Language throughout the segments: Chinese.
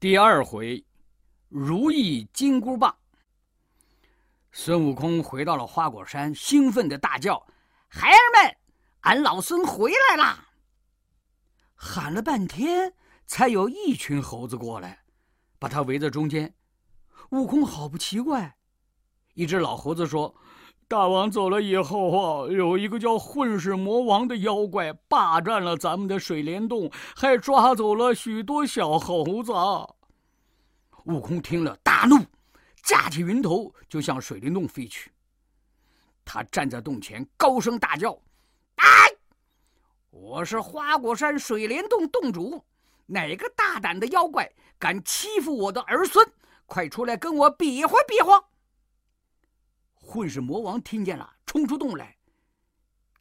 第二回，如意金箍棒。孙悟空回到了花果山，兴奋的大叫：“孩儿们，俺老孙回来啦！”喊了半天，才有一群猴子过来，把他围在中间。悟空好不奇怪。一只老猴子说：“大王走了以后啊，有一个叫混世魔王的妖怪霸占了咱们的水帘洞，还抓走了许多小猴子。”悟空听了大怒，架起云头就向水帘洞飞去。他站在洞前，高声大叫：“哎，我是花果山水帘洞洞主，哪个大胆的妖怪敢欺负我的儿孙？快出来跟我比划比划！”混世魔王听见了，冲出洞来，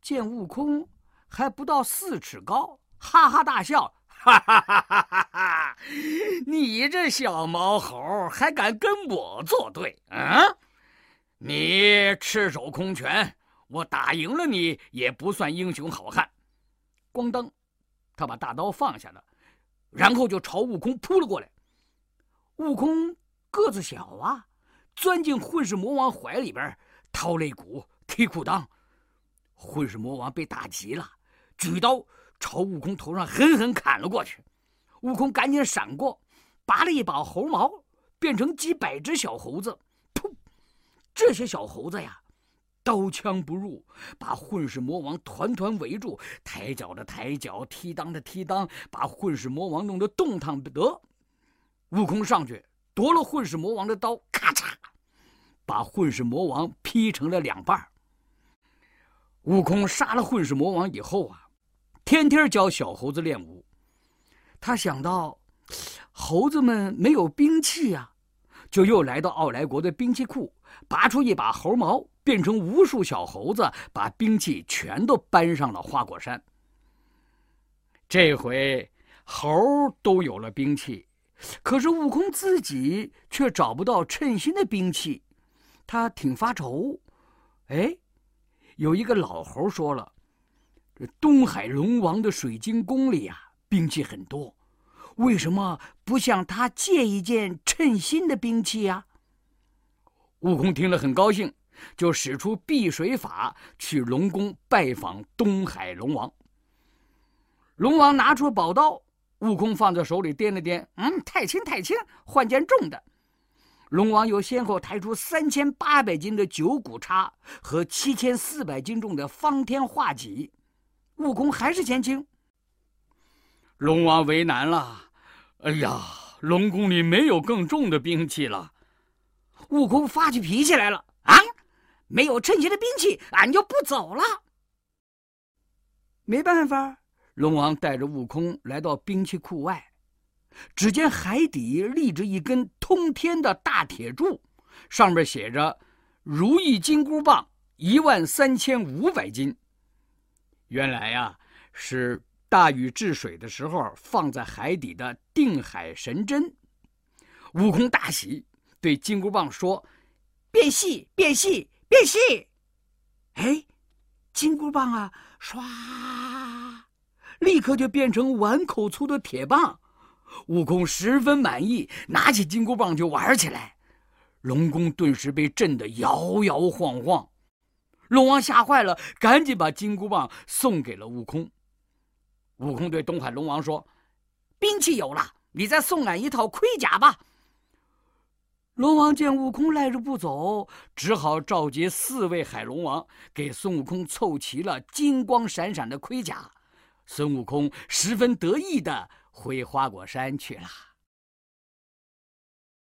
见悟空还不到四尺高，哈哈大笑。哈哈哈哈哈！哈！你这小毛猴还敢跟我作对啊？你赤手空拳，我打赢了你也不算英雄好汉。咣当，他把大刀放下了，然后就朝悟空扑了过来。悟空个子小啊，钻进混世魔王怀里边，掏肋骨、踢裤裆。混世魔王被打急了，举刀。朝悟空头上狠狠砍了过去，悟空赶紧闪过，拔了一把猴毛，变成几百只小猴子。噗！这些小猴子呀，刀枪不入，把混世魔王团团围住，抬脚的抬脚，踢裆的踢裆，把混世魔王弄得动弹不得。悟空上去夺了混世魔王的刀，咔嚓，把混世魔王劈成了两半。悟空杀了混世魔王以后啊。天天教小猴子练武，他想到猴子们没有兵器呀，就又来到奥来国的兵器库，拔出一把猴毛，变成无数小猴子，把兵器全都搬上了花果山。这回猴都有了兵器，可是悟空自己却找不到称心的兵器，他挺发愁。哎，有一个老猴说了。这东海龙王的水晶宫里呀，兵器很多，为什么不向他借一件称心的兵器呀？悟空听了很高兴，就使出避水法去龙宫拜访东海龙王。龙王拿出宝刀，悟空放在手里掂了掂，嗯，太轻太轻，换件重的。龙王又先后抬出三千八百斤的九股叉和七千四百斤重的方天画戟。悟空还是嫌轻，龙王为难了。哎呀，龙宫里没有更重的兵器了。悟空发起脾气来了啊！没有称心的兵器，俺就不走了。没办法，龙王带着悟空来到兵器库外，只见海底立着一根通天的大铁柱，上面写着“如意金箍棒，一万三千五百斤”。原来呀，是大禹治水的时候放在海底的定海神针。悟空大喜，对金箍棒说：“变细，变细，变细！”哎，金箍棒啊，唰，立刻就变成碗口粗的铁棒。悟空十分满意，拿起金箍棒就玩起来。龙宫顿时被震得摇摇晃晃。龙王吓坏了，赶紧把金箍棒送给了悟空。悟空对东海龙王说：“兵器有了，你再送俺一套盔甲吧。”龙王见悟空赖着不走，只好召集四位海龙王，给孙悟空凑齐了金光闪闪的盔甲。孙悟空十分得意的回花果山去了。